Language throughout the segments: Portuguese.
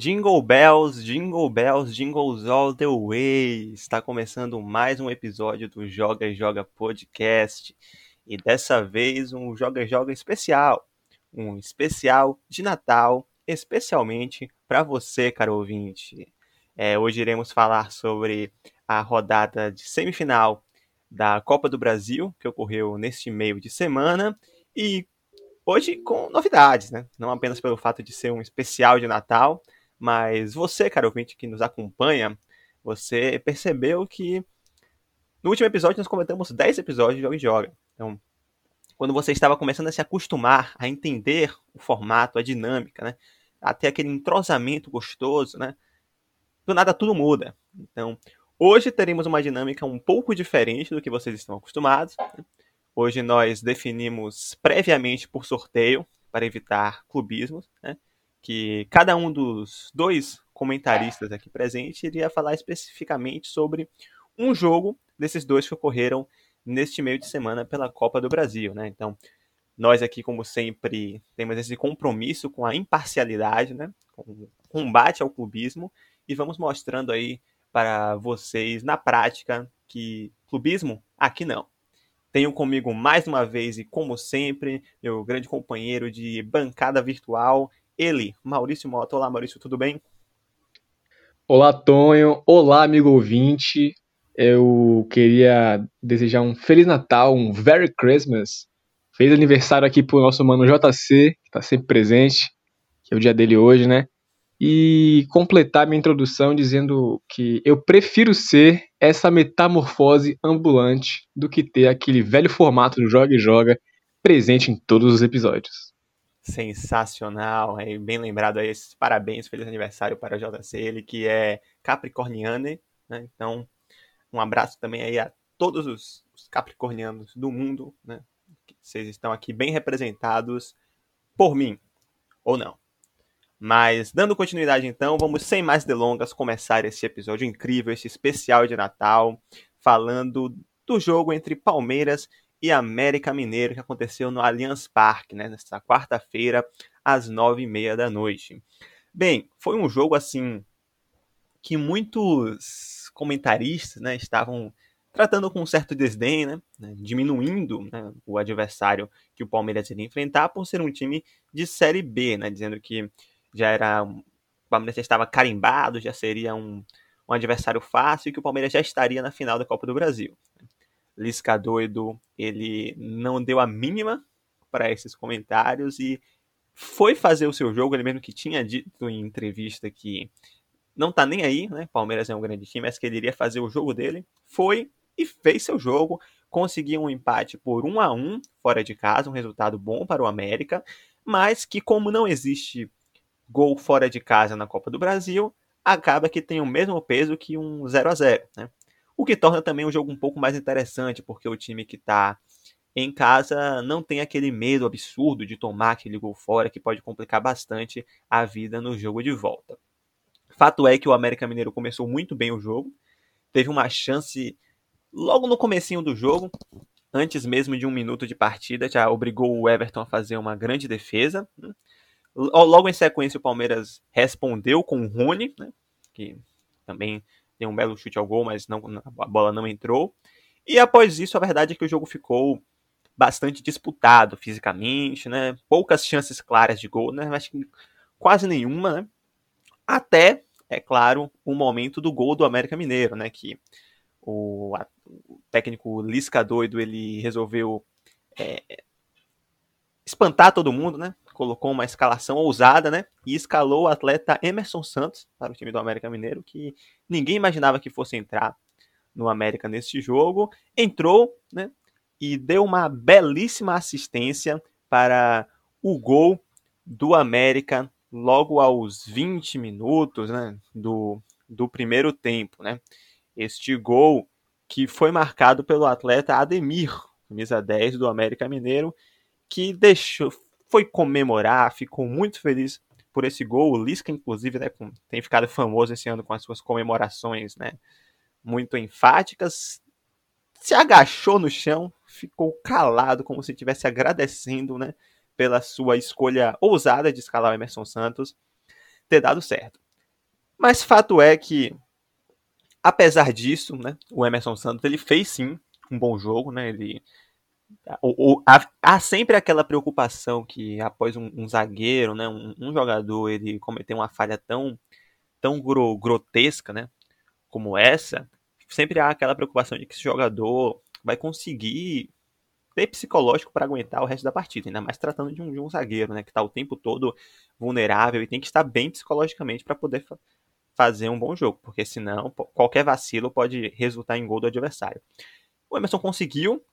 Jingle Bells, Jingle Bells, Jingles All the Way. Está começando mais um episódio do Joga Joga Podcast. E dessa vez um Joga Joga especial. Um especial de Natal, especialmente para você, caro ouvinte. É, hoje iremos falar sobre a rodada de semifinal da Copa do Brasil, que ocorreu neste meio de semana. E hoje com novidades, né? Não apenas pelo fato de ser um especial de Natal, mas você, caro ouvinte que nos acompanha, você percebeu que no último episódio nós comentamos 10 episódios de Joga e Joga. Então, quando você estava começando a se acostumar a entender o formato, a dinâmica, né? A ter aquele entrosamento gostoso, né? Do nada tudo muda. Então, hoje teremos uma dinâmica um pouco diferente do que vocês estão acostumados. Né? Hoje nós definimos previamente por sorteio para evitar clubismos, né? Que cada um dos dois comentaristas aqui presentes iria falar especificamente sobre um jogo desses dois que ocorreram neste meio de semana pela Copa do Brasil, né? Então, nós aqui, como sempre, temos esse compromisso com a imparcialidade, né? Com o combate ao clubismo e vamos mostrando aí para vocês na prática que clubismo aqui não. Tenho comigo mais uma vez e como sempre, meu grande companheiro de bancada virtual, ele, Maurício Mota. Olá, Maurício, tudo bem? Olá, Tonho. Olá, amigo ouvinte. Eu queria desejar um Feliz Natal, um Merry Christmas. Feliz aniversário aqui pro nosso mano JC, que tá sempre presente, que é o dia dele hoje, né? E completar minha introdução dizendo que eu prefiro ser essa metamorfose ambulante do que ter aquele velho formato do Joga e Joga presente em todos os episódios sensacional, é bem lembrado aí, parabéns, feliz aniversário para o JC, ele que é capricorniano, né? Então, um abraço também aí a todos os, os capricornianos do mundo, né? Vocês estão aqui bem representados por mim, ou não. Mas, dando continuidade então, vamos sem mais delongas começar esse episódio incrível, esse especial de Natal, falando do jogo entre Palmeiras e América Mineiro, que aconteceu no Allianz Parque, né, nesta quarta-feira, às nove e meia da noite. Bem, foi um jogo assim que muitos comentaristas né, estavam tratando com um certo desdém, né, né diminuindo né, o adversário que o Palmeiras iria enfrentar por ser um time de Série B, né, dizendo que já era o Palmeiras já estava carimbado, já seria um, um adversário fácil e que o Palmeiras já estaria na final da Copa do Brasil. Lisca doido, ele não deu a mínima para esses comentários e foi fazer o seu jogo, ele mesmo que tinha dito em entrevista que não tá nem aí, né? Palmeiras é um grande time, mas que ele iria fazer o jogo dele. Foi e fez seu jogo, conseguiu um empate por 1 a 1 fora de casa, um resultado bom para o América, mas que como não existe gol fora de casa na Copa do Brasil, acaba que tem o mesmo peso que um 0 a 0, né? O que torna também o jogo um pouco mais interessante, porque o time que está em casa não tem aquele medo absurdo de tomar aquele gol fora que pode complicar bastante a vida no jogo de volta. Fato é que o América Mineiro começou muito bem o jogo, teve uma chance logo no comecinho do jogo, antes mesmo de um minuto de partida, já obrigou o Everton a fazer uma grande defesa. Né? Logo em sequência o Palmeiras respondeu com o Rony, né? que também tem um belo chute ao gol, mas não, a bola não entrou. E após isso, a verdade é que o jogo ficou bastante disputado fisicamente, né? Poucas chances claras de gol, né? Acho que quase nenhuma, né? Até, é claro, o momento do gol do América Mineiro, né? Que o, a, o técnico Lisca doido ele resolveu é, espantar todo mundo, né? Colocou uma escalação ousada, né? E escalou o atleta Emerson Santos para o time do América Mineiro, que ninguém imaginava que fosse entrar no América neste jogo. Entrou, né? E deu uma belíssima assistência para o gol do América logo aos 20 minutos, né? Do, do primeiro tempo, né? Este gol que foi marcado pelo atleta Ademir, camisa 10 do América Mineiro, que deixou, foi comemorar, ficou muito feliz por esse gol. O Lisca, inclusive, né, tem ficado famoso esse ano com as suas comemorações né, muito enfáticas. Se agachou no chão, ficou calado, como se estivesse agradecendo né, pela sua escolha ousada de escalar o Emerson Santos ter dado certo. Mas fato é que, apesar disso, né, o Emerson Santos ele fez sim um bom jogo, né? Ele o, o, há, há, sempre aquela preocupação que após um, um zagueiro, né, um, um, jogador, ele cometer uma falha tão, tão gro, grotesca, né, como essa, sempre há aquela preocupação de que esse jogador vai conseguir ter psicológico para aguentar o resto da partida, ainda mais tratando de um, de um zagueiro, né, que está o tempo todo vulnerável e tem que estar bem psicologicamente para poder fa fazer um bom jogo, porque senão qualquer vacilo pode resultar em gol do adversário. O Emerson conseguiu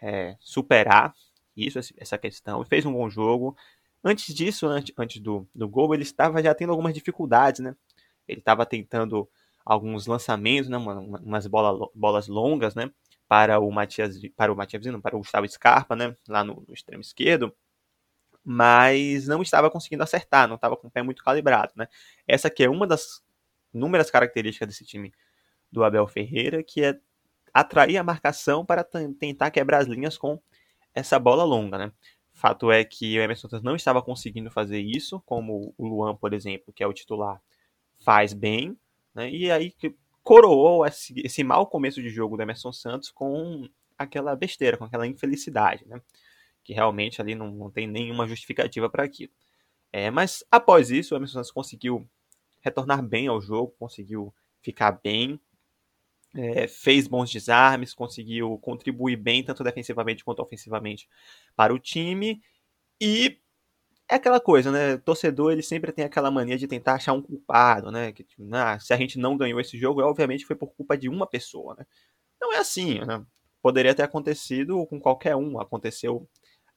é, superar isso, essa questão, fez um bom jogo. Antes disso, antes, antes do, do gol, ele estava já tendo algumas dificuldades, né? Ele estava tentando alguns lançamentos, né? umas bola, bolas longas, né? Para o Matias, para o Matias, não, para o Gustavo Scarpa, né? Lá no, no extremo esquerdo mas não estava conseguindo acertar, não estava com o pé muito calibrado, né? Essa que é uma das inúmeras características desse time do Abel Ferreira, que é atrair a marcação para tentar quebrar as linhas com essa bola longa, né? Fato é que o Emerson Santos não estava conseguindo fazer isso, como o Luan, por exemplo, que é o titular, faz bem, né? E aí coroou esse, esse mau começo de jogo do Emerson Santos com aquela besteira, com aquela infelicidade, né? Que realmente ali não, não tem nenhuma justificativa para aquilo. É, mas após isso, o Emerson Santos conseguiu retornar bem ao jogo, conseguiu ficar bem, é, fez bons desarmes, conseguiu contribuir bem, tanto defensivamente quanto ofensivamente, para o time. E é aquela coisa, né? torcedor ele sempre tem aquela mania de tentar achar um culpado, né? Que, tipo, ah, se a gente não ganhou esse jogo, obviamente foi por culpa de uma pessoa, né? Não é assim, né? Poderia ter acontecido com qualquer um. Aconteceu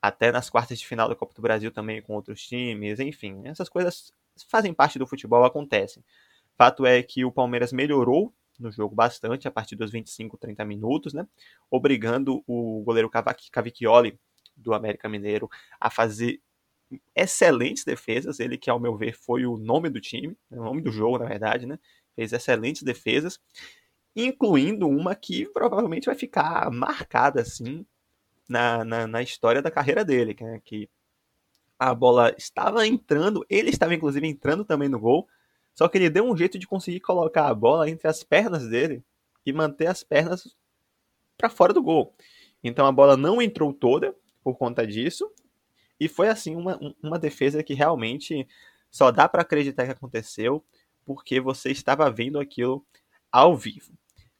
até nas quartas de final da Copa do Brasil também com outros times, enfim. Essas coisas fazem parte do futebol, acontecem. Fato é que o Palmeiras melhorou no jogo bastante a partir dos 25, 30 minutos, né? Obrigando o goleiro Cavicchioli do América Mineiro a fazer excelentes defesas, ele que ao meu ver foi o nome do time, né? o nome do jogo, na verdade, né? Fez excelentes defesas, incluindo uma que provavelmente vai ficar marcada assim na, na, na história da carreira dele, né? que a bola estava entrando, ele estava inclusive entrando também no gol, só que ele deu um jeito de conseguir colocar a bola entre as pernas dele e manter as pernas para fora do gol. Então a bola não entrou toda por conta disso. E foi assim uma, uma defesa que realmente só dá para acreditar que aconteceu porque você estava vendo aquilo ao vivo.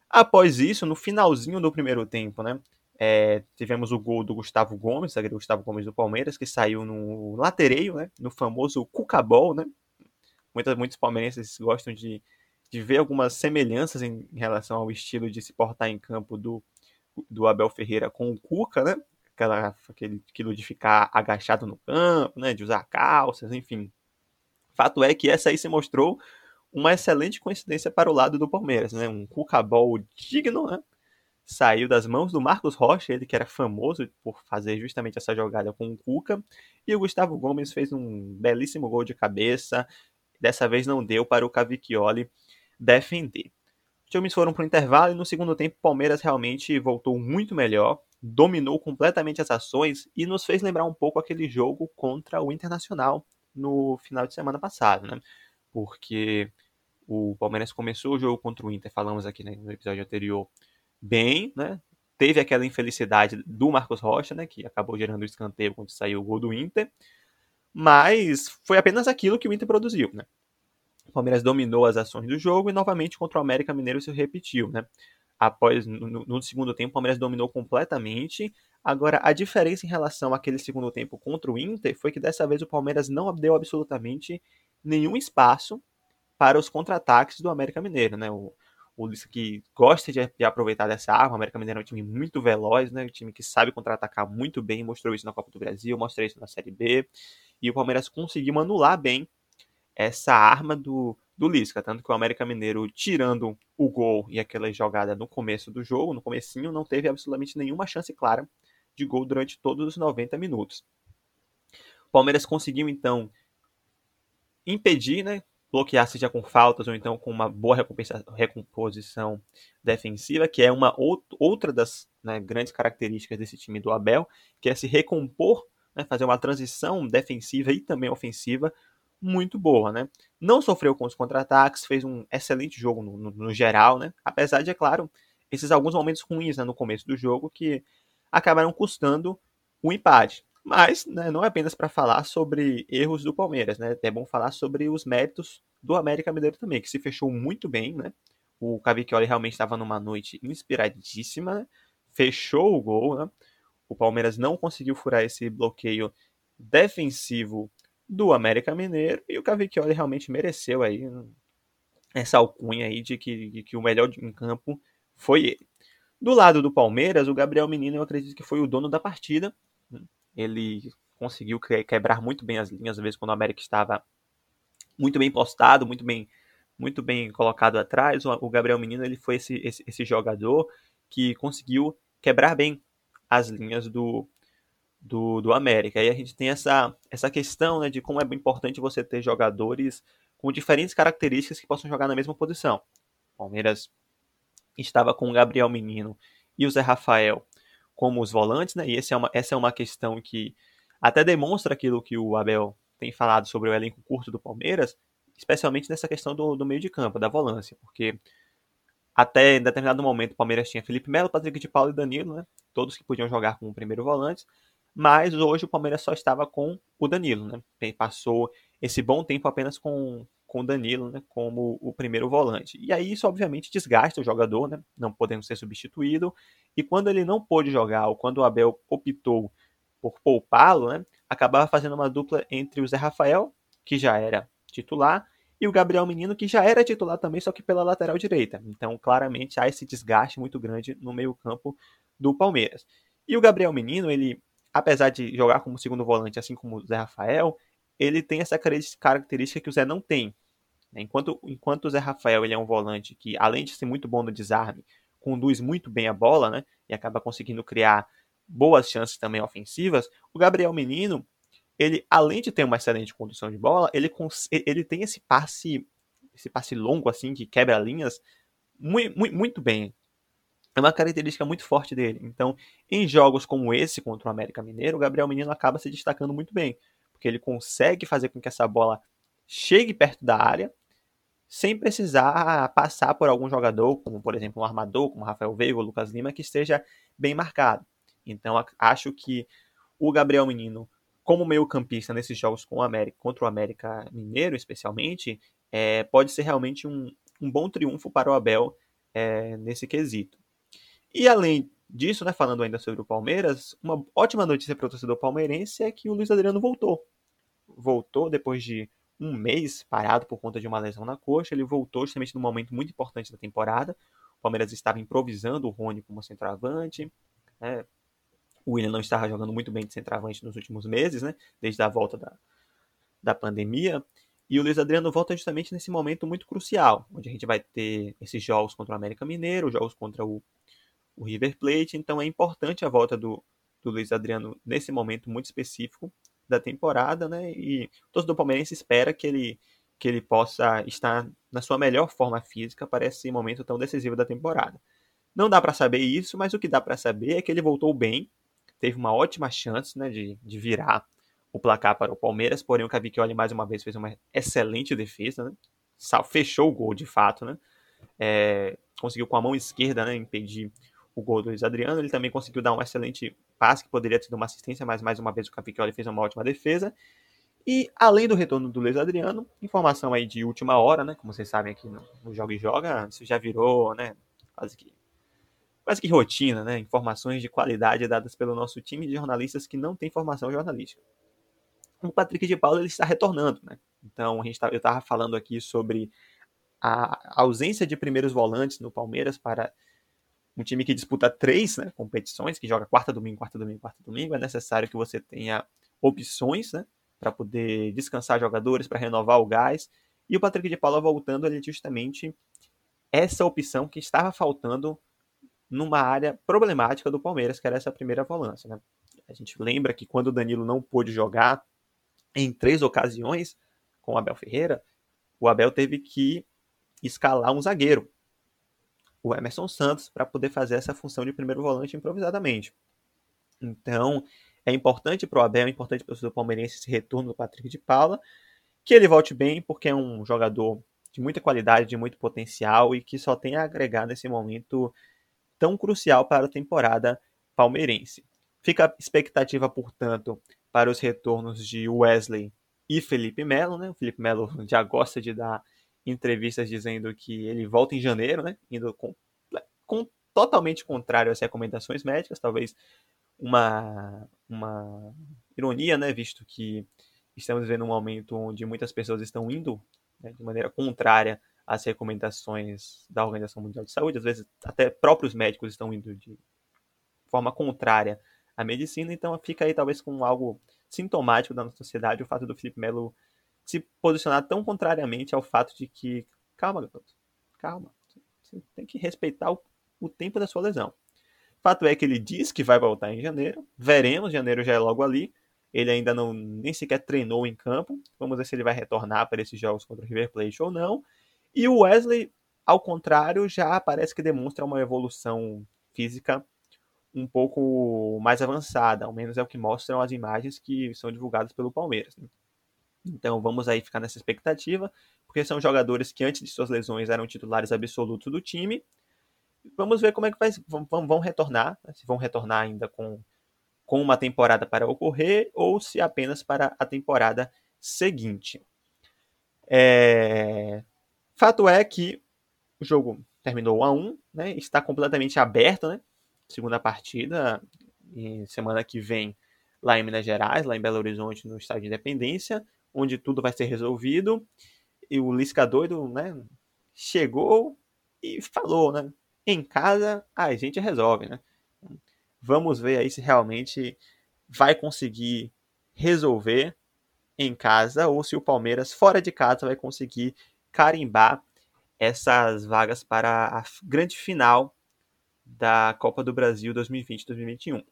Após isso, no finalzinho do primeiro tempo, né? É, tivemos o gol do Gustavo Gomes, zagueiro Gustavo Gomes do Palmeiras, que saiu no latereio, né? No famoso Cucabol, né? Muitos, palmeirenses gostam de, de ver algumas semelhanças em, em, relação ao estilo de se portar em campo do, do Abel Ferreira com o Cuca, né? Aquela, aquele, aquilo de ficar agachado no campo, né? De usar calças, enfim. Fato é que essa aí se mostrou uma excelente coincidência para o lado do Palmeiras, né? Um Cuca-Ball digno, né? Saiu das mãos do Marcos Rocha, ele que era famoso por fazer justamente essa jogada com o Cuca, e o Gustavo Gomes fez um belíssimo gol de cabeça, Dessa vez não deu para o Cavicchioli defender. Os times foram para o intervalo e no segundo tempo o Palmeiras realmente voltou muito melhor, dominou completamente as ações e nos fez lembrar um pouco aquele jogo contra o Internacional no final de semana passado, né? Porque o Palmeiras começou o jogo contra o Inter, falamos aqui né, no episódio anterior, bem, né? Teve aquela infelicidade do Marcos Rocha, né? Que acabou gerando o escanteio quando saiu o gol do Inter mas foi apenas aquilo que o Inter produziu, né? O Palmeiras dominou as ações do jogo e novamente contra o América Mineiro se repetiu, né? Após no, no segundo tempo, o Palmeiras dominou completamente. Agora, a diferença em relação àquele segundo tempo contra o Inter foi que dessa vez o Palmeiras não deu absolutamente nenhum espaço para os contra-ataques do América Mineiro, né? O, o que gosta de, de, aproveitar dessa arma. O América Mineiro é um time muito veloz, né? Um time que sabe contra-atacar muito bem, mostrou isso na Copa do Brasil, mostrou isso na Série B e o Palmeiras conseguiu anular bem essa arma do, do Lisca, tanto que o América Mineiro, tirando o gol e aquela jogada no começo do jogo, no comecinho, não teve absolutamente nenhuma chance clara de gol durante todos os 90 minutos. O Palmeiras conseguiu, então, impedir, né, bloquear seja com faltas ou então com uma boa recomposição defensiva, que é uma outra das né, grandes características desse time do Abel, que é se recompor né, fazer uma transição defensiva e também ofensiva muito boa, né? Não sofreu com os contra-ataques, fez um excelente jogo no, no, no, geral, né? Apesar de, é claro, esses alguns momentos ruins né, no começo do jogo que acabaram custando o empate. Mas né, não é apenas para falar sobre erros do Palmeiras, né? É bom falar sobre os méritos do América Mineiro também, que se fechou muito bem, né? O Cavicchioli realmente estava numa noite inspiradíssima, fechou o gol, né? O Palmeiras não conseguiu furar esse bloqueio defensivo do América Mineiro e o Cavicchioli realmente mereceu aí essa alcunha aí de que, de que o melhor em campo foi ele. Do lado do Palmeiras, o Gabriel Menino eu acredito que foi o dono da partida. Ele conseguiu quebrar muito bem as linhas, às vezes quando o América estava muito bem postado, muito bem muito bem colocado atrás. O Gabriel Menino ele foi esse, esse, esse jogador que conseguiu quebrar bem as linhas do, do, do América. E a gente tem essa, essa questão né, de como é importante você ter jogadores com diferentes características que possam jogar na mesma posição. Palmeiras estava com o Gabriel Menino e o Zé Rafael como os volantes, né? E essa é uma, essa é uma questão que até demonstra aquilo que o Abel tem falado sobre o elenco curto do Palmeiras, especialmente nessa questão do, do meio de campo, da volância, porque até em determinado momento o Palmeiras tinha Felipe Melo, Patrick de Paulo e Danilo, né? Todos que podiam jogar como primeiro volante mas hoje o Palmeiras só estava com o Danilo, né? Passou esse bom tempo apenas com, com o Danilo, né? Como o primeiro volante. E aí isso obviamente desgasta o jogador, né? Não podendo ser substituído. E quando ele não pôde jogar, ou quando o Abel optou por poupá-lo, né? Acabava fazendo uma dupla entre o Zé Rafael, que já era titular, e o Gabriel Menino, que já era titular também, só que pela lateral direita. Então, claramente, há esse desgaste muito grande no meio-campo do Palmeiras. E o Gabriel Menino, ele apesar de jogar como segundo volante, assim como o Zé Rafael, ele tem essa característica que o Zé não tem. Né? Enquanto, enquanto o Zé Rafael ele é um volante que, além de ser muito bom no desarme, conduz muito bem a bola, né? E acaba conseguindo criar boas chances também ofensivas. O Gabriel Menino, ele, além de ter uma excelente condução de bola, ele, ele tem esse passe, esse passe longo, assim, que quebra linhas, muito, muito, muito bem é uma característica muito forte dele. Então, em jogos como esse contra o América Mineiro, o Gabriel Menino acaba se destacando muito bem, porque ele consegue fazer com que essa bola chegue perto da área sem precisar passar por algum jogador, como por exemplo um armador, como Rafael Veiga ou Lucas Lima, que esteja bem marcado. Então, acho que o Gabriel Menino, como meio-campista nesses jogos com o América, contra o América Mineiro, especialmente, é, pode ser realmente um, um bom triunfo para o Abel é, nesse quesito. E além disso, né, falando ainda sobre o Palmeiras, uma ótima notícia para o torcedor palmeirense é que o Luiz Adriano voltou. Voltou depois de um mês parado por conta de uma lesão na coxa. Ele voltou justamente num momento muito importante da temporada. O Palmeiras estava improvisando o Rony como centroavante. Né? O William não estava jogando muito bem de centroavante nos últimos meses, né? desde a volta da, da pandemia. E o Luiz Adriano volta justamente nesse momento muito crucial, onde a gente vai ter esses jogos contra o América Mineiro, jogos contra o o River Plate, então é importante a volta do, do Luiz Adriano nesse momento muito específico da temporada, né? E o torcedor palmeirense espera que ele, que ele possa estar na sua melhor forma física para esse momento tão decisivo da temporada. Não dá para saber isso, mas o que dá para saber é que ele voltou bem, teve uma ótima chance né, de, de virar o placar para o Palmeiras, porém o Cavicchioli mais uma vez fez uma excelente defesa, né? fechou o gol de fato, né? É, conseguiu com a mão esquerda né, impedir o gol do Luiz Adriano. Ele também conseguiu dar um excelente passe, que poderia ter sido uma assistência, mas mais uma vez o Capicchioli fez uma ótima defesa. E além do retorno do Luiz Adriano, informação aí de última hora, né? Como vocês sabem aqui no, no Joga e Joga, isso já virou, né? Quase que, quase que rotina, né? Informações de qualidade dadas pelo nosso time de jornalistas que não tem formação jornalística. O Patrick de Paulo ele está retornando, né? Então a gente tá, eu estava falando aqui sobre a ausência de primeiros volantes no Palmeiras para um time que disputa três né, competições, que joga quarta, domingo, quarta, domingo, quarta, domingo, é necessário que você tenha opções né, para poder descansar jogadores, para renovar o gás. E o Patrick de Paula voltando ali justamente essa opção que estava faltando numa área problemática do Palmeiras, que era essa primeira volância. Né? A gente lembra que quando o Danilo não pôde jogar em três ocasiões com o Abel Ferreira, o Abel teve que escalar um zagueiro o Emerson Santos para poder fazer essa função de primeiro volante improvisadamente. Então, é importante para o Abel, é importante para o palmeirense esse retorno do Patrick de Paula, Que ele volte bem, porque é um jogador de muita qualidade, de muito potencial e que só tem a agregar nesse momento tão crucial para a temporada palmeirense. Fica a expectativa, portanto, para os retornos de Wesley e Felipe Melo. Né? O Felipe Melo já gosta de dar entrevistas dizendo que ele volta em janeiro, né? indo com, com totalmente contrário às recomendações médicas, talvez uma, uma ironia, né? visto que estamos vivendo um momento onde muitas pessoas estão indo né, de maneira contrária às recomendações da Organização Mundial de Saúde, às vezes até próprios médicos estão indo de forma contrária à medicina, então fica aí talvez com algo sintomático da nossa sociedade o fato do Felipe Melo se posicionar tão contrariamente ao fato de que, calma, garoto, calma, você tem que respeitar o, o tempo da sua lesão. Fato é que ele diz que vai voltar em janeiro, veremos, janeiro já é logo ali, ele ainda não nem sequer treinou em campo. Vamos ver se ele vai retornar para esses jogos contra o River Plate ou não. E o Wesley, ao contrário, já parece que demonstra uma evolução física um pouco mais avançada, ao menos é o que mostram as imagens que são divulgadas pelo Palmeiras. Né? Então vamos aí ficar nessa expectativa, porque são jogadores que antes de suas lesões eram titulares absolutos do time. Vamos ver como é que vai, vão, vão retornar, né? se vão retornar ainda com com uma temporada para ocorrer ou se apenas para a temporada seguinte. É... Fato é que o jogo terminou a 1, né? está completamente aberto, né? segunda partida, semana que vem lá em Minas Gerais, lá em Belo Horizonte, no Estádio de Independência, onde tudo vai ser resolvido. E o Lisca doido, né, chegou e falou, né, em casa a gente resolve, né? Vamos ver aí se realmente vai conseguir resolver em casa ou se o Palmeiras fora de casa vai conseguir carimbar essas vagas para a grande final da Copa do Brasil 2020-2021.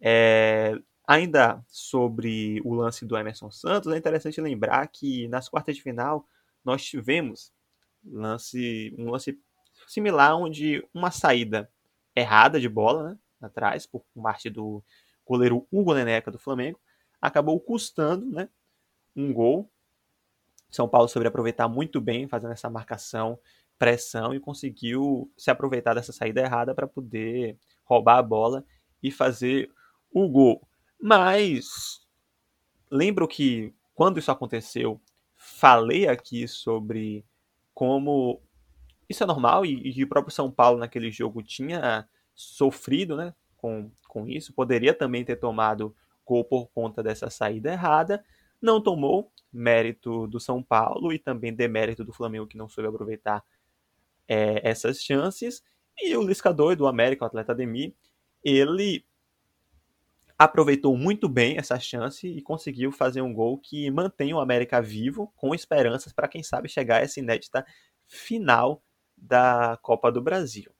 É, ainda sobre o lance do Emerson Santos, é interessante lembrar que nas quartas de final nós tivemos lance, um lance similar onde uma saída errada de bola, né, atrás, por parte do goleiro Hugo Neneca do Flamengo, acabou custando né, um gol. São Paulo soube aproveitar muito bem, fazendo essa marcação, pressão e conseguiu se aproveitar dessa saída errada para poder roubar a bola e fazer o gol. Mas lembro que quando isso aconteceu, falei aqui sobre como isso é normal e, e o próprio São Paulo naquele jogo tinha sofrido né, com, com isso. Poderia também ter tomado gol por conta dessa saída errada. Não tomou, mérito do São Paulo e também demérito do Flamengo, que não soube aproveitar é, essas chances. E o Liscador do América, o atleta Ademir, ele aproveitou muito bem essa chance e conseguiu fazer um gol que mantém o América vivo, com esperanças para quem sabe chegar a essa inédita final da Copa do Brasil.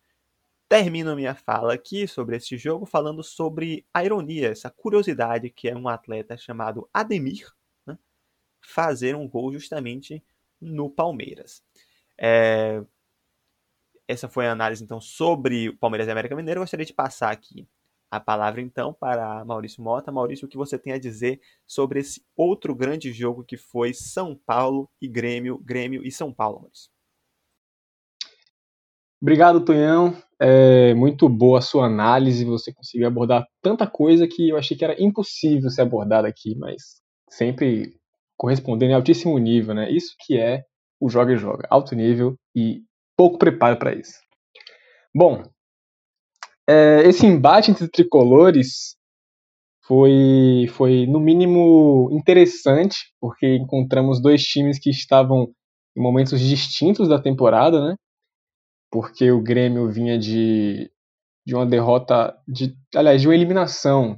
Termino minha fala aqui sobre este jogo falando sobre a ironia, essa curiosidade que é um atleta chamado Ademir fazer um gol justamente no Palmeiras. É... Essa foi a análise então sobre o Palmeiras e América Mineiro. Eu gostaria de passar aqui a palavra então para Maurício Mota. Maurício, o que você tem a dizer sobre esse outro grande jogo que foi São Paulo e Grêmio, Grêmio e São Paulo, Maurício? Obrigado, Tonhão. É muito boa a sua análise. Você conseguiu abordar tanta coisa que eu achei que era impossível ser abordada aqui, mas sempre correspondendo em altíssimo nível, né? Isso que é o joga e joga, alto nível e pouco preparo para isso. Bom, é, esse embate entre tricolores foi, foi no mínimo interessante, porque encontramos dois times que estavam em momentos distintos da temporada, né? porque o Grêmio vinha de, de uma derrota, de, aliás, de uma eliminação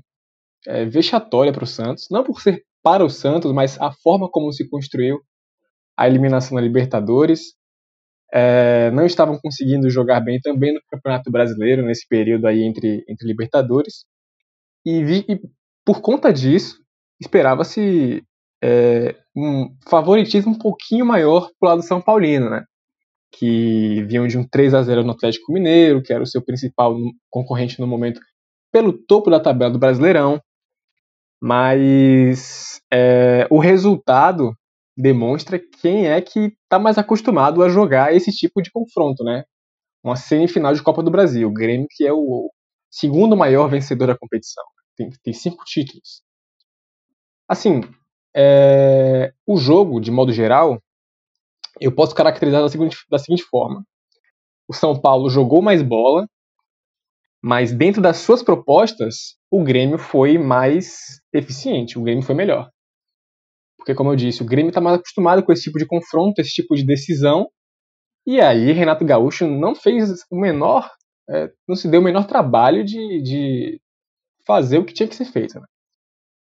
é, vexatória para o Santos, não por ser para o Santos, mas a forma como se construiu a eliminação da Libertadores. É, não estavam conseguindo jogar bem também no Campeonato Brasileiro, nesse período aí entre, entre Libertadores. E, vi, e por conta disso, esperava-se é, um favoritismo um pouquinho maior para lado São Paulino, né? que vinham de um 3 a 0 no Atlético Mineiro, que era o seu principal concorrente no momento pelo topo da tabela do Brasileirão. Mas é, o resultado demonstra quem é que está mais acostumado a jogar esse tipo de confronto, né? Uma semifinal de Copa do Brasil. O Grêmio, que é o segundo maior vencedor da competição. Tem, tem cinco títulos. Assim, é, o jogo, de modo geral, eu posso caracterizar da seguinte, da seguinte forma: o São Paulo jogou mais bola, mas dentro das suas propostas, o Grêmio foi mais eficiente, o Grêmio foi melhor. Porque, como eu disse, o Grêmio está mais acostumado com esse tipo de confronto, esse tipo de decisão. E aí, Renato Gaúcho não fez o menor. É, não se deu o menor trabalho de, de fazer o que tinha que ser feito. Né?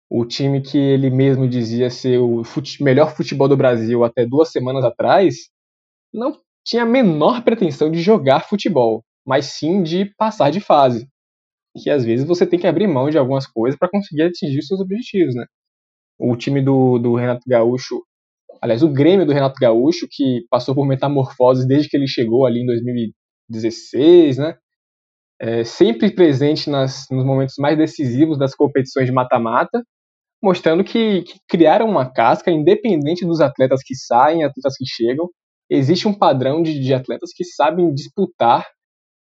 O time que ele mesmo dizia ser o fute melhor futebol do Brasil até duas semanas atrás, não tinha a menor pretensão de jogar futebol, mas sim de passar de fase. Que às vezes você tem que abrir mão de algumas coisas para conseguir atingir os seus objetivos, né? o time do, do Renato Gaúcho, aliás, o Grêmio do Renato Gaúcho, que passou por metamorfoses desde que ele chegou ali em 2016, né? É, sempre presente nas, nos momentos mais decisivos das competições de mata-mata, mostrando que, que, criaram uma casca, independente dos atletas que saem, atletas que chegam, existe um padrão de, de atletas que sabem disputar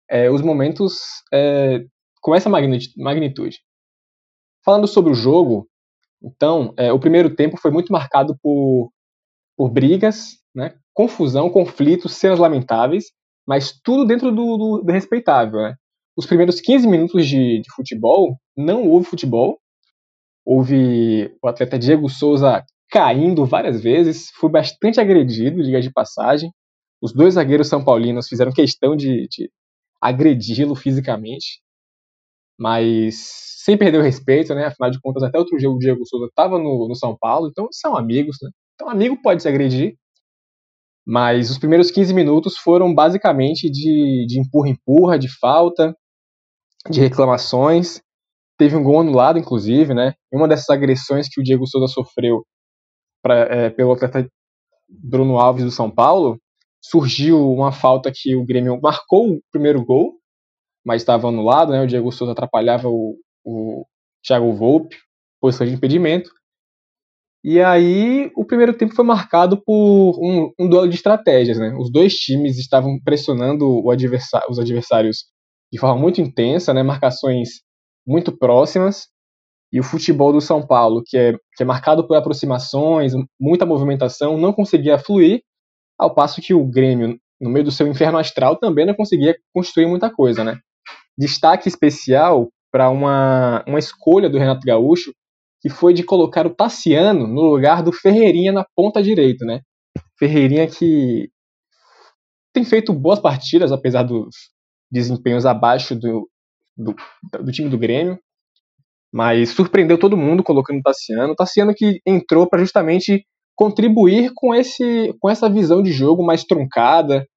é, os momentos é, com essa magnitude. Falando sobre o jogo, então, é, o primeiro tempo foi muito marcado por, por brigas, né, confusão, conflitos, cenas lamentáveis, mas tudo dentro do, do, do respeitável. Né? Os primeiros 15 minutos de, de, futebol, não houve futebol. Houve o atleta Diego Souza caindo várias vezes, foi bastante agredido, diga de passagem. Os dois zagueiros são paulinos fizeram questão de, de agredi-lo fisicamente, mas sem perder o respeito, né? Afinal de contas, até outro dia o Diego Souza estava no, no, São Paulo, então são amigos, né? Então, amigo pode se agredir. Mas os primeiros 15 minutos foram basicamente de, de empurra-empurra, de falta, de reclamações. Teve um gol anulado, inclusive, né? Uma dessas agressões que o Diego Souza sofreu pra, é, pelo atleta Bruno Alves do São Paulo, surgiu uma falta que o Grêmio marcou o primeiro gol, mas estava anulado, né? O Diego Souza atrapalhava o, o Thiago Volpe, posição de impedimento. E aí o primeiro tempo foi marcado por um, um duelo de estratégias, né? Os dois times estavam pressionando os adversários de forma muito intensa, né? Marcações muito próximas. E o futebol do São Paulo, que é, que é marcado por aproximações, muita movimentação, não conseguia fluir, ao passo que o Grêmio, no meio do seu inferno astral, também não conseguia construir muita coisa, né? Destaque especial para uma, uma escolha do Renato Gaúcho, que foi de colocar o Tassiano no lugar do Ferreirinha na ponta direita, né? Ferreirinha que tem feito boas partidas, apesar dos desempenhos abaixo do, do, do time do Grêmio, mas surpreendeu todo mundo colocando o Tassiano. O Tassiano que entrou para justamente contribuir com, esse, com essa visão de jogo mais truncada,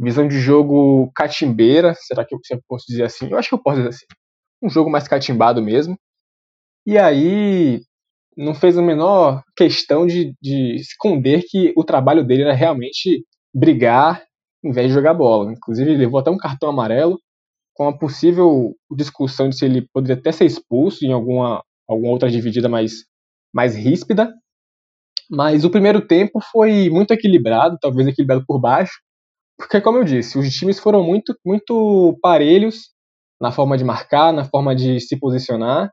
visão de jogo catimbeira, será que eu, posso dizer assim? Eu acho que eu posso dizer assim um jogo mais catimbado mesmo. E aí não fez a menor questão de, de esconder que o trabalho dele era realmente brigar em vez de jogar bola. Inclusive, ele levou até um cartão amarelo com a possível discussão de se ele poderia até ser expulso em alguma, alguma outra dividida mais, mais ríspida. Mas o primeiro tempo foi muito equilibrado, talvez equilibrado por baixo, porque, como eu disse, os times foram muito, muito parelhos na forma de marcar, na forma de se posicionar,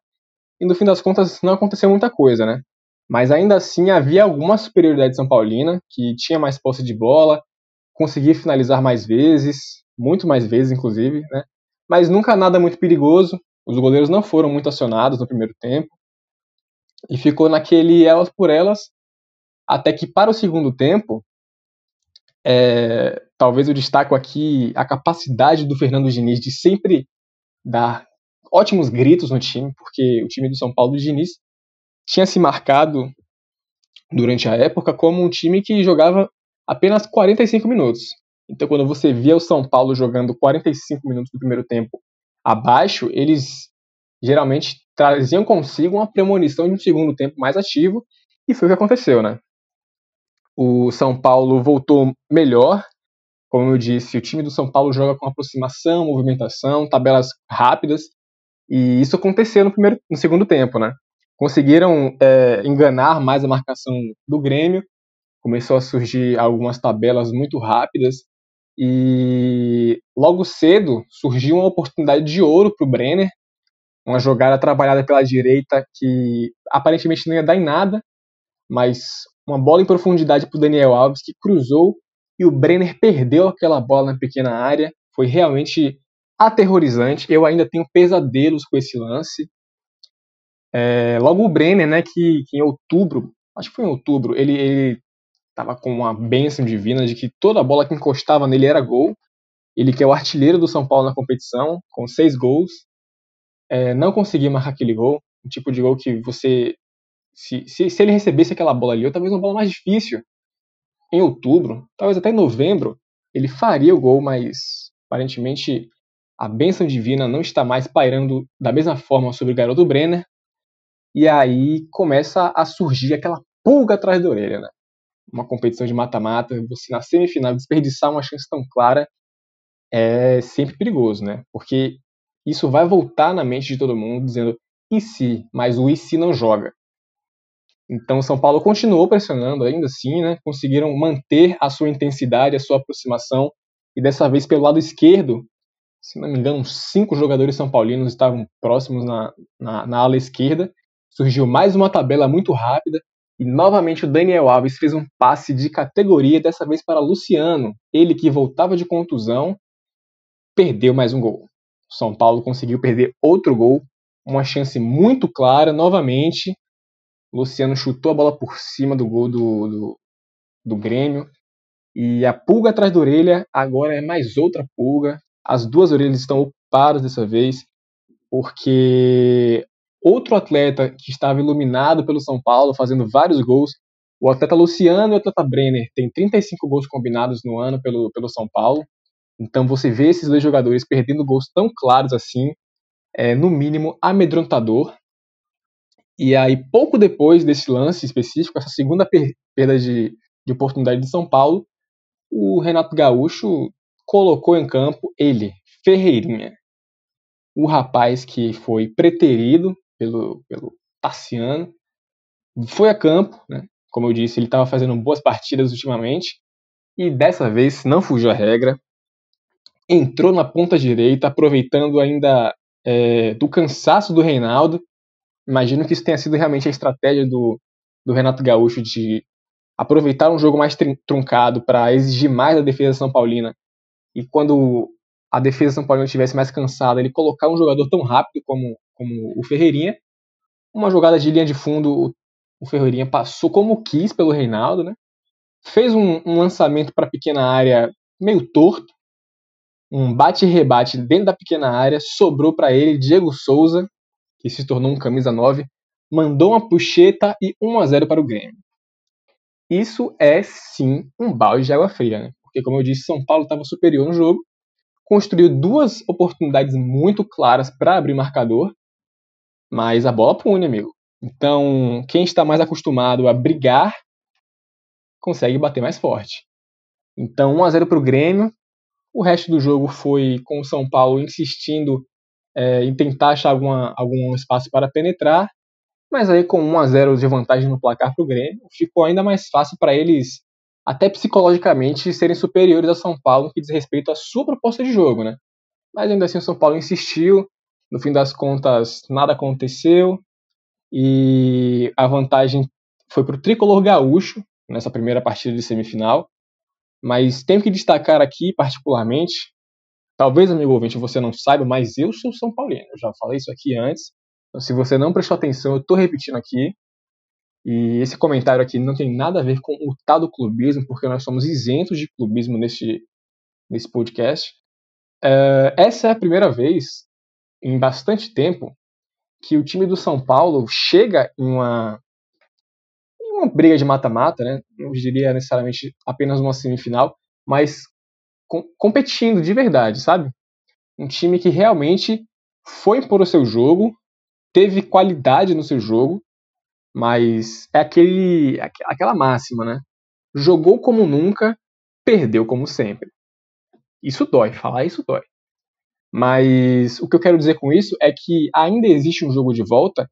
e no fim das contas não aconteceu muita coisa, né? Mas ainda assim havia alguma superioridade São Paulina, que tinha mais posse de bola, conseguia finalizar mais vezes, muito mais vezes inclusive, né? Mas nunca nada muito perigoso. Os goleiros não foram muito acionados no primeiro tempo. E ficou naquele elas por elas, até que para o segundo tempo, é, talvez eu destaco aqui a capacidade do Fernando Diniz de sempre dar ótimos gritos no time, porque o time do São Paulo do Diniz tinha se marcado durante a época como um time que jogava apenas 45 minutos. Então, quando você via o São Paulo jogando 45 minutos do primeiro tempo abaixo, eles geralmente traziam consigo uma premonição de um segundo tempo mais ativo, e foi o que aconteceu, né? O São Paulo voltou melhor, como eu disse, o time do São Paulo joga com aproximação, movimentação, tabelas rápidas, e isso aconteceu no, primeiro, no segundo tempo, né? Conseguiram é, enganar mais a marcação do Grêmio, começou a surgir algumas tabelas muito rápidas. E logo cedo surgiu uma oportunidade de ouro para o Brenner, uma jogada trabalhada pela direita que aparentemente não ia dar em nada, mas uma bola em profundidade para o Daniel Alves que cruzou e o Brenner perdeu aquela bola na pequena área. Foi realmente aterrorizante. Eu ainda tenho pesadelos com esse lance. É, logo o Brenner, né, que, que, em outubro, acho que foi em outubro, ele, ele tava com uma bênção divina de que toda bola que encostava nele era gol. Ele que é o artilheiro do São Paulo na competição, com seis gols. É, não conseguia marcar aquele gol, um tipo de gol que você se, se, se ele recebesse aquela bola ali, ou talvez uma bola mais difícil, em outubro, talvez até em novembro, ele faria o gol, mas aparentemente a bênção divina não está mais pairando da mesma forma sobre o garoto Brenner. E aí começa a surgir aquela pulga atrás da orelha, né? Uma competição de mata-mata, você na semifinal desperdiçar uma chance tão clara é sempre perigoso, né? Porque isso vai voltar na mente de todo mundo dizendo e se, mas o e se não joga. Então São Paulo continuou pressionando ainda assim, né? Conseguiram manter a sua intensidade, a sua aproximação e dessa vez pelo lado esquerdo, se não me engano, cinco jogadores são paulinos estavam próximos na, na, na ala esquerda. Surgiu mais uma tabela muito rápida e novamente o Daniel Alves fez um passe de categoria, dessa vez para Luciano. Ele que voltava de contusão, perdeu mais um gol. São Paulo conseguiu perder outro gol, uma chance muito clara novamente Luciano chutou a bola por cima do gol do, do, do Grêmio. E a pulga atrás da orelha agora é mais outra pulga. As duas orelhas estão ocupadas dessa vez, porque outro atleta que estava iluminado pelo São Paulo, fazendo vários gols, o atleta Luciano e o atleta Brenner, tem 35 gols combinados no ano pelo, pelo São Paulo. Então você vê esses dois jogadores perdendo gols tão claros assim, é no mínimo amedrontador. E aí, pouco depois desse lance específico, essa segunda perda de, de oportunidade de São Paulo, o Renato Gaúcho colocou em campo ele, Ferreirinha, o rapaz que foi preterido pelo, pelo Tassiano, foi a campo, né? como eu disse, ele estava fazendo boas partidas ultimamente, e dessa vez não fugiu a regra, entrou na ponta direita, aproveitando ainda é, do cansaço do Reinaldo, Imagino que isso tenha sido realmente a estratégia do, do Renato Gaúcho de aproveitar um jogo mais truncado para exigir mais da defesa São Paulina. E quando a defesa São Paulina estivesse mais cansada, ele colocar um jogador tão rápido como, como o Ferreirinha. Uma jogada de linha de fundo, o Ferreirinha passou como quis pelo Reinaldo, né? Fez um, um lançamento para a pequena área meio torto, um bate e rebate dentro da pequena área, sobrou para ele Diego Souza, que se tornou um camisa 9, mandou uma puxeta e 1 a 0 para o Grêmio. Isso é sim um balde de água fria, né? Porque como eu disse, São Paulo estava superior no jogo, construiu duas oportunidades muito claras para abrir marcador, mas a bola pune, amigo. Então, quem está mais acostumado a brigar consegue bater mais forte. Então, 1 a 0 para o Grêmio. O resto do jogo foi com o São Paulo insistindo é, em tentar achar alguma, algum espaço para penetrar, mas aí com 1 a 0 de vantagem no placar para o Grêmio, ficou ainda mais fácil para eles, até psicologicamente, serem superiores a São Paulo no que diz respeito à sua proposta de jogo, né? Mas ainda assim o São Paulo insistiu, no fim das contas nada aconteceu, e a vantagem foi para o tricolor gaúcho nessa primeira partida de semifinal. Mas tenho que destacar aqui, particularmente, Talvez, amigo ouvinte, você não saiba, mas eu sou São Paulino. Eu já falei isso aqui antes. Então, se você não prestou atenção, eu estou repetindo aqui. E esse comentário aqui não tem nada a ver com o tal do clubismo, porque nós somos isentos de clubismo nesse, nesse podcast. Uh, essa é a primeira vez em bastante tempo que o time do São Paulo chega em uma, em uma briga de mata-mata, né? não diria necessariamente apenas uma semifinal, mas com, competindo de verdade, sabe? Um time que realmente foi impor o seu jogo, teve qualidade no seu jogo, mas é aquele, aquela máxima, né? Jogou como nunca, perdeu como sempre. Isso dói, falar isso dói. Mas o que eu quero dizer com isso é que ainda existe um jogo de volta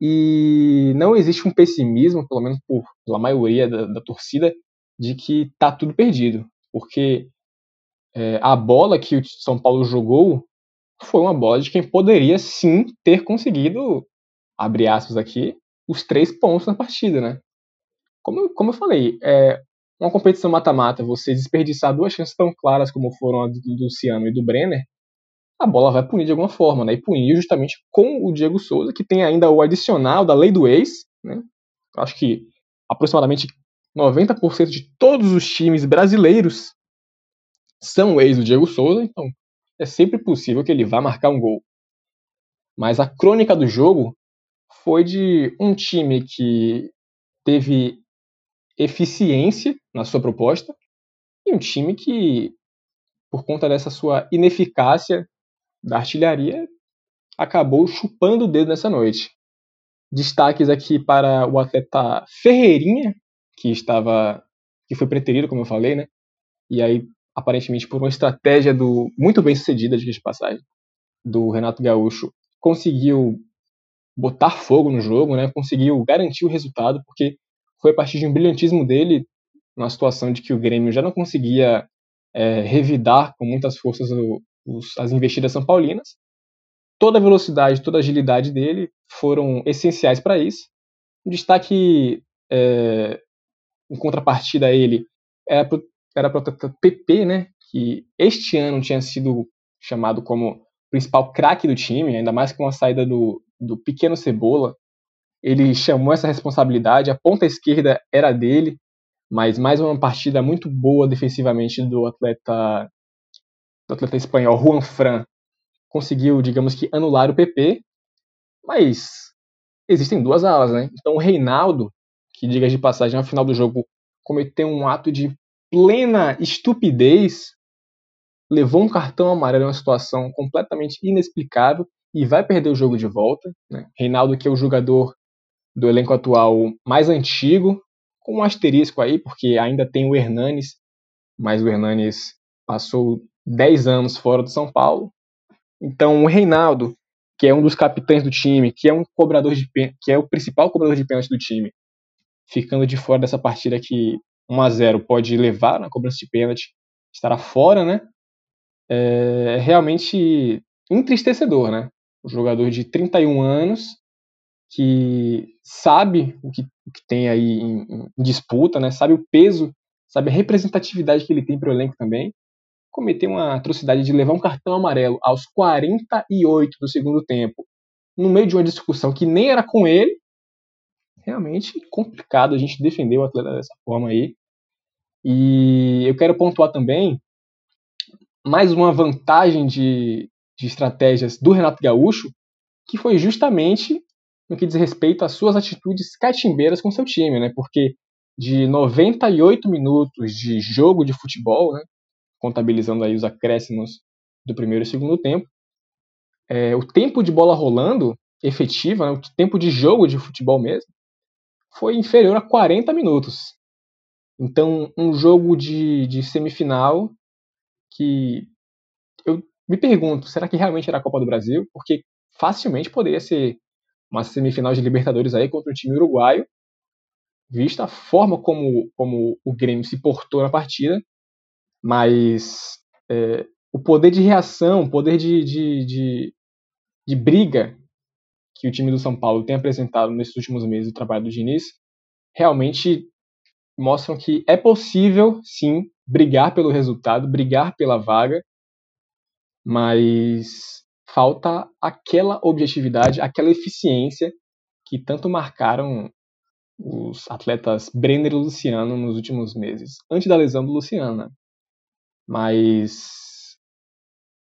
e não existe um pessimismo, pelo menos por, pela maioria da, da torcida, de que tá tudo perdido, porque é, a bola que o São Paulo jogou foi uma bola de quem poderia sim ter conseguido, abre aspas aqui, os três pontos na partida, né? Como, como eu falei, é, uma competição mata-mata, você desperdiçar duas chances tão claras como foram a do Luciano e do Brenner, a bola vai punir de alguma forma, né? E punir justamente com o Diego Souza, que tem ainda o adicional da lei do ex, né? Acho que aproximadamente 90% de todos os times brasileiros são ex do Diego Souza, então é sempre possível que ele vá marcar um gol. Mas a crônica do jogo foi de um time que teve eficiência na sua proposta e um time que, por conta dessa sua ineficácia da artilharia, acabou chupando o dedo nessa noite. Destaques aqui para o atleta Ferreirinha, que estava que foi preterido, como eu falei, né? E aí aparentemente por uma estratégia do muito bem sucedida de passagem do Renato Gaúcho, conseguiu botar fogo no jogo, né? Conseguiu garantir o resultado porque foi a partir de um brilhantismo dele na situação de que o Grêmio já não conseguia é, revidar com muitas forças o, os, as investidas são paulinas. Toda a velocidade, toda a agilidade dele foram essenciais para isso. Um destaque é, em contrapartida a ele era era para o PP, né, que este ano tinha sido chamado como principal craque do time, ainda mais com a saída do, do pequeno Cebola. Ele chamou essa responsabilidade, a ponta esquerda era dele, mas mais uma partida muito boa defensivamente do atleta do atleta espanhol Juan Fran. Conseguiu, digamos que, anular o PP, mas existem duas alas, né? Então o Reinaldo, que diga de passagem, no final do jogo cometeu um ato de plena estupidez, levou um cartão amarelo em uma situação completamente inexplicável e vai perder o jogo de volta. Né? Reinaldo, que é o jogador do elenco atual mais antigo, com um asterisco aí, porque ainda tem o Hernanes, mas o Hernanes passou 10 anos fora do São Paulo. Então, o Reinaldo, que é um dos capitães do time, que é um cobrador de que é o principal cobrador de pênalti do time, ficando de fora dessa partida que 1 a 0 pode levar na cobrança de pênalti, estará fora, né? É realmente entristecedor, né? Um jogador de 31 anos que sabe o que, o que tem aí em, em, disputa, né? Sabe o peso, sabe a representatividade que ele tem para o elenco também. Cometeu uma atrocidade de levar um cartão amarelo aos 48 do segundo tempo, no meio de uma discussão que nem era com ele, realmente complicado a gente defender o atleta dessa forma aí. E eu quero pontuar também mais uma vantagem de, de estratégias do Renato Gaúcho, que foi justamente no que diz respeito às suas atitudes catimbeiras com seu time, né? Porque de 98 minutos de jogo de futebol, né? contabilizando aí os acréscimos do primeiro e segundo tempo, é, o tempo de bola rolando efetiva, né? o tempo de jogo de futebol mesmo, foi inferior a 40 minutos. Então, um jogo de, de semifinal que eu me pergunto, será que realmente era a Copa do Brasil? Porque facilmente poderia ser uma semifinal de Libertadores aí contra o time uruguaio, vista a forma como, como o Grêmio se portou na partida, mas é, o poder de reação, o poder de, de, de, de briga que o time do São Paulo tem apresentado nesses últimos meses do trabalho do Diniz, realmente mostram que é possível, sim, brigar pelo resultado, brigar pela vaga, mas falta aquela objetividade, aquela eficiência que tanto marcaram os atletas Brenner e Luciano nos últimos meses, antes da lesão do Luciano. Mas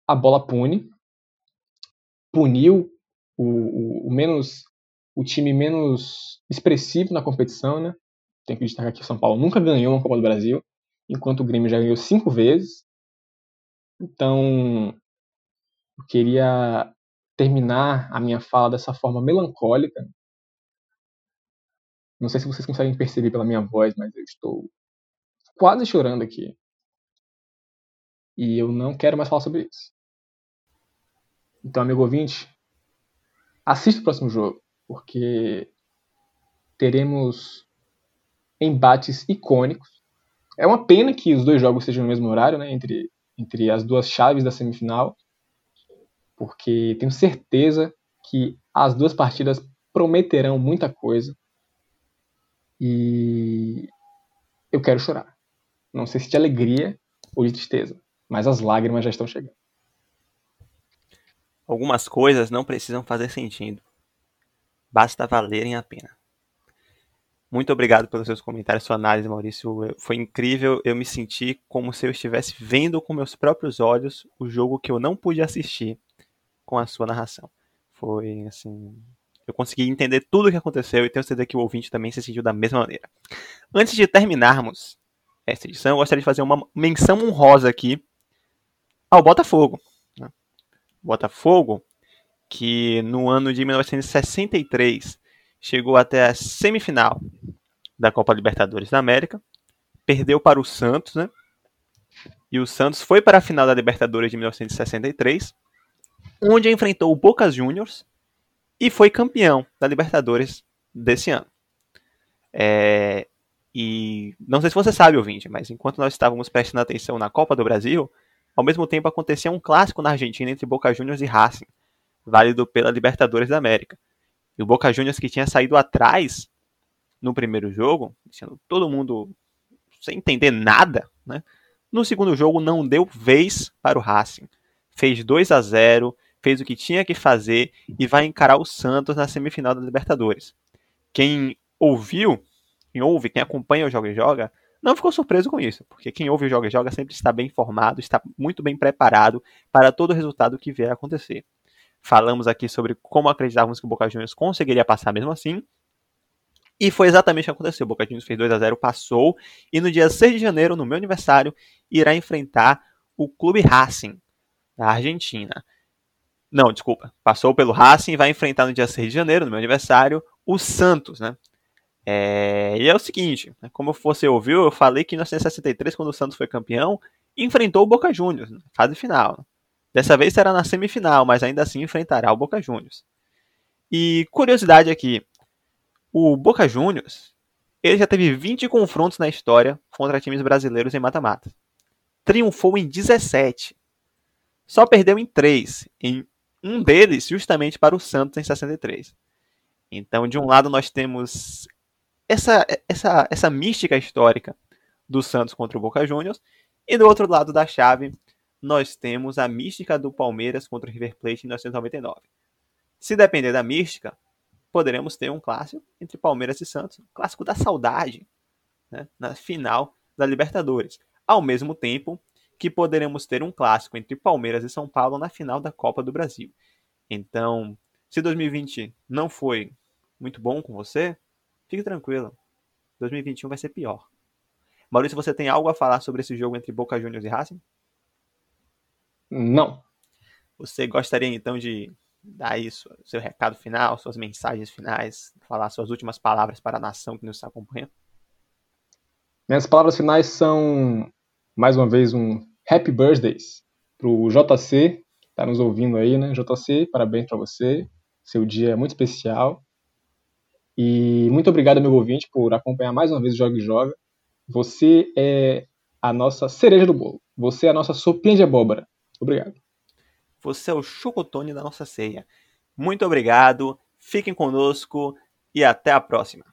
a bola pune, puniu o, o, o, menos o time menos expressivo na competição, né? Tem que destacar que o São Paulo nunca ganhou uma Copa do Brasil, enquanto o Grêmio já ganhou cinco vezes. Então, eu queria terminar a minha fala dessa forma melancólica. Não sei se vocês conseguem perceber pela minha voz, mas eu estou quase chorando aqui. E eu não quero mais falar sobre isso. Então, amigo ouvinte, assista o próximo jogo, porque teremos embates icônicos É uma pena que os dois jogos sejam no mesmo horário, né? Entre, entre as duas chaves da semifinal. Porque tenho certeza que as duas partidas prometerão muita coisa. E eu quero chorar. Não sei se de alegria ou de tristeza, mas as lágrimas já estão chegando. Algumas coisas não precisam fazer sentido. Basta valerem a pena. Muito obrigado pelos seus comentários, sua análise, Maurício. Foi incrível. Eu me senti como se eu estivesse vendo com meus próprios olhos o jogo que eu não pude assistir com a sua narração. Foi assim. Eu consegui entender tudo o que aconteceu e tenho certeza que o ouvinte também se sentiu da mesma maneira. Antes de terminarmos esta edição, eu gostaria de fazer uma menção honrosa aqui ao Botafogo. Botafogo, que no ano de 1963 chegou até a semifinal da Copa Libertadores da América, perdeu para o Santos, né? E o Santos foi para a final da Libertadores de 1963, onde enfrentou o Boca Juniors e foi campeão da Libertadores desse ano. É, e não sei se você sabe, ouvinte, mas enquanto nós estávamos prestando atenção na Copa do Brasil, ao mesmo tempo acontecia um clássico na Argentina entre Boca Juniors e Racing, válido pela Libertadores da América. E o Boca Juniors que tinha saído atrás no primeiro jogo, deixando todo mundo sem entender nada, né? No segundo jogo não deu vez para o Racing. Fez 2 a 0, fez o que tinha que fazer e vai encarar o Santos na semifinal da Libertadores. Quem ouviu, quem ouve, quem acompanha o Joga e Joga, não ficou surpreso com isso, porque quem ouve o Joga Joga sempre está bem informado, está muito bem preparado para todo o resultado que vier a acontecer. Falamos aqui sobre como acreditávamos que o Boca Juniors conseguiria passar mesmo assim. E foi exatamente o que aconteceu. O Boca Juniors fez 2 a 0 passou. E no dia 6 de janeiro, no meu aniversário, irá enfrentar o Clube Racing, da Argentina. Não, desculpa. Passou pelo Racing e vai enfrentar no dia 6 de janeiro, no meu aniversário, o Santos, né? É... E é o seguinte, né? como você ouviu, eu falei que em 1963, quando o Santos foi campeão, enfrentou o Boca Juniors, na fase final. Dessa vez será na semifinal, mas ainda assim enfrentará o Boca Juniors. E curiosidade aqui, o Boca Juniors, ele já teve 20 confrontos na história contra times brasileiros em mata-mata. Triunfou em 17. Só perdeu em 3, em um deles justamente para o Santos em 63. Então, de um lado nós temos essa essa essa mística histórica do Santos contra o Boca Juniors e do outro lado da chave nós temos a mística do Palmeiras contra o River Plate em 1999. Se depender da mística, poderemos ter um clássico entre Palmeiras e Santos, um clássico da saudade, né, na final da Libertadores. Ao mesmo tempo que poderemos ter um clássico entre Palmeiras e São Paulo na final da Copa do Brasil. Então, se 2020 não foi muito bom com você, fique tranquilo. 2021 vai ser pior. Maurício, você tem algo a falar sobre esse jogo entre Boca Juniors e Racing? Não. Você gostaria então de dar isso, seu recado final, suas mensagens finais, falar suas últimas palavras para a nação que nos está acompanhando? Minhas palavras finais são, mais uma vez, um Happy Birthdays para o JC, que está nos ouvindo aí, né? JC, parabéns para você. Seu dia é muito especial. E muito obrigado, meu ouvinte, por acompanhar mais uma vez o Joga e Joga. Você é a nossa cereja do bolo. Você é a nossa sopinha de abóbora. Obrigado. Você é o chocotone da nossa ceia. Muito obrigado, fiquem conosco e até a próxima.